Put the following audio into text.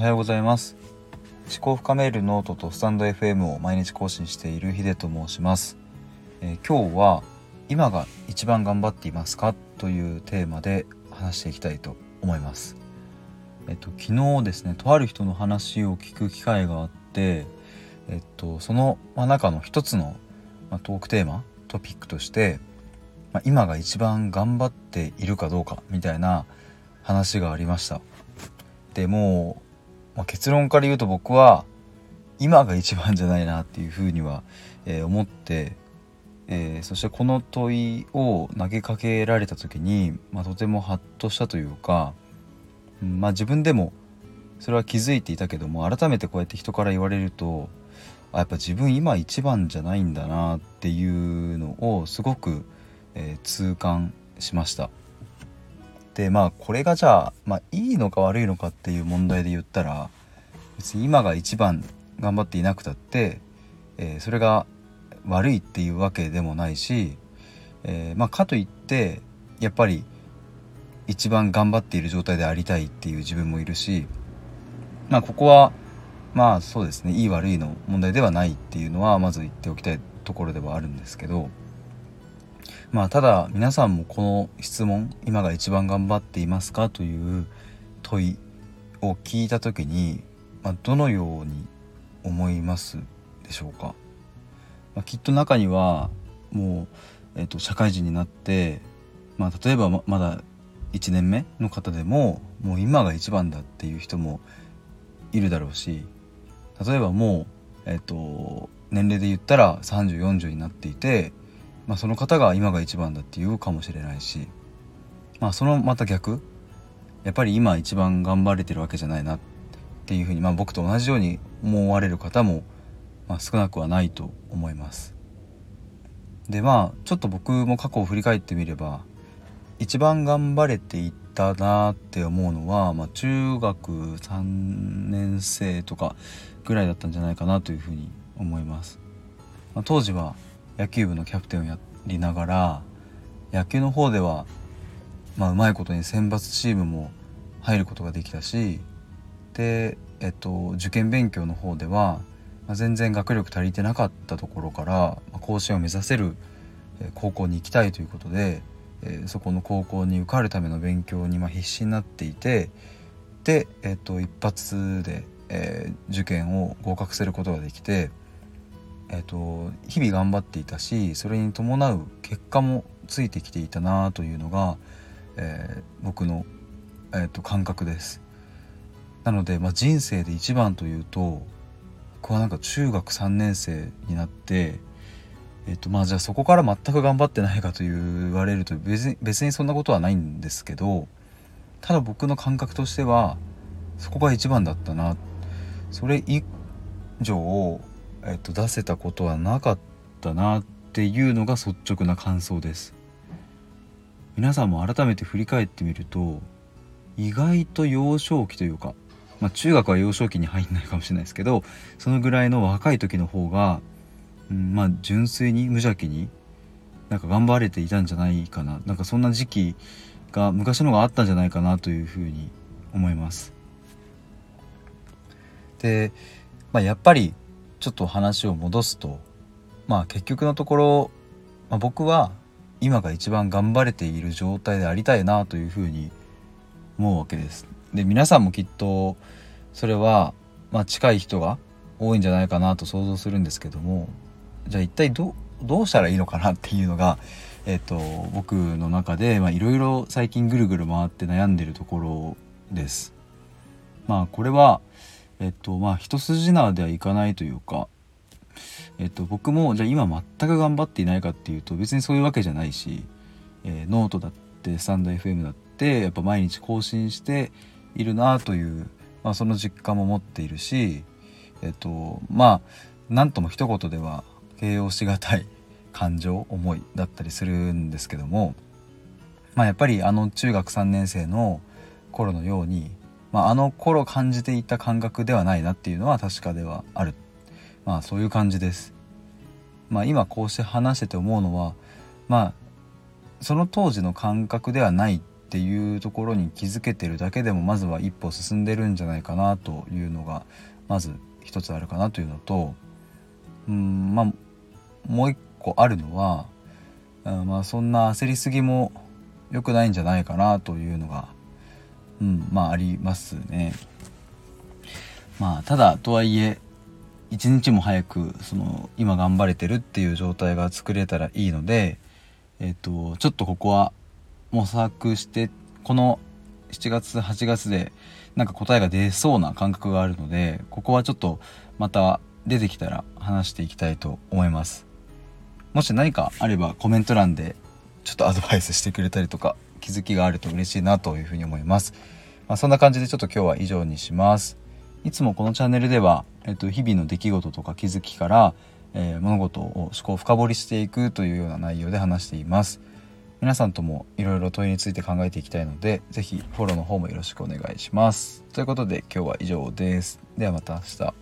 おはようございます。思考深めるノートとスタンド FM を毎日更新しているヒデと申します、えー、今日は今が一番頑張っていますか？というテーマで話していきたいと思います。えっと昨日ですねとある人の話を聞く機会があってえっとその中の一つの、まトークテーマトピックとしてま、今が一番頑張っているかどうかみたいな話がありました。でもう、まあ、結論から言うと僕は今が一番じゃないなっていうふうには、えー、思って、えー、そしてこの問いを投げかけられた時に、まあ、とてもハッとしたというか、まあ自分でもそれは気づいていたけども改めてこうやって人から言われるとあやっぱ自分今一番じゃないんだなっていうのをすごくえー、痛感しました。でまあこれがじゃあ、まあ、いいのか悪いのかっていう問題で言ったら別に今が一番頑張っていなくたって、えー、それが悪いっていうわけでもないし、えー、まあ、かといってやっぱり一番頑張っている状態でありたいっていう自分もいるしまあここはまあそうですねいい悪いの問題ではないっていうのはまず言っておきたいところではあるんですけどまあただ皆さんもこの質問今が一番頑張っていますかという問いを聞いた時に、まあ、どのように思いますでしょうか、まあ、きっと中にはもう、えーと、社会人になって、まあ、例えばままだ1年目の方でももう今が一番だっていう人もいるだろうし例えばもう、えーと年齢で言ったら3040になっていてまあ、その方が今が一番だって言うかもしれないし、まあ、そのまた逆やっぱり今一番頑張れてるわけじゃないなっていうふうに、まあ、僕と同じように思われる方も、まあ、少なくはないと思います。でまあちょっと僕も過去を振り返ってみれば一番頑張れていったなって思うのは、まあ、中学3年生とかぐらいだったんじゃないかなというふうに思います。まあ、当時は野球部のキャプテンをやりながら野球の方ではまあうまいことに選抜チームも入ることができたしで、えっと、受験勉強の方では、まあ、全然学力足りてなかったところから、まあ、甲子園を目指せる高校に行きたいということで、えー、そこの高校に受かるための勉強にま必死になっていてで、えっと、一発で、えー、受験を合格することができてえーと、日々頑張っていたしそれに伴う結果もついてきていたなというのが、えー、僕の、えーと、感覚です。なので、まあ、人生で一番というと僕はなんか中学3年生になって、えーとまあ、じゃあそこから全く頑張ってないかと言われると別に別にそんなことはないんですけどただ僕の感覚としてはそこが一番だったなそれ以上えっと、出せたことはなかったなっていうのが率直な感想です皆さんも改めて振り返ってみると意外と幼少期というか、まあ、中学は幼少期に入んないかもしれないですけどそのぐらいの若い時の方が、うん、まあ純粋に無邪気になんか頑張れていたんじゃないかななんかそんな時期が昔のがあったんじゃないかなというふうに思います。で、まあ、やっぱりちょっと話を戻すとまあ結局のところ、まあ、僕は今が一番頑張れている状態でありたいなというふうに思うわけです。で皆さんもきっとそれは、まあ、近い人が多いんじゃないかなと想像するんですけどもじゃあ一体どうしたらいいのかなっていうのが、えっと、僕の中でいろいろ最近ぐるぐる回って悩んでるところです。まあこれはえっとまあ一筋縄ではいかないというかえっと僕もじゃあ今全く頑張っていないかっていうと別にそういうわけじゃないし、えー、ノートだってスタンド FM だってやっぱ毎日更新しているなという、まあ、その実感も持っているしえっとまあ何とも一言では形容しがたい感情思いだったりするんですけどもまあやっぱりあの中学3年生の頃のようにまあ、あの頃感じていた感覚ではないなっていうのは確かではあるまあそういう感じです。まあ、今こうして話してて思うのはまあその当時の感覚ではないっていうところに気づけてるだけでもまずは一歩進んでるんじゃないかなというのがまず一つあるかなというのとうんまあもう一個あるのはまあそんな焦りすぎも良くないんじゃないかなというのが、うん、まあありますね。まあただとはいえ一日も早くその今頑張れてるっていう状態が作れたらいいので、えっ、とちょっとここは模索してこの7月8月でなんか答えが出そうな感覚があるのでここはちょっとまた出てきたら話していきたいと思いますもし何かあればコメント欄でちょっとアドバイスしてくれたりとか気づきがあると嬉しいなというふうに思います、まあ、そんな感じでちょっと今日は以上にします。いつもこのチャンネルでは、えっと、日々の出来事とか気づきから、えー、物事を思考を深掘りしていくというような内容で話しています。皆さんともいろいろ問いについて考えていきたいので是非フォローの方もよろしくお願いします。ということで今日は以上です。ではまた明日。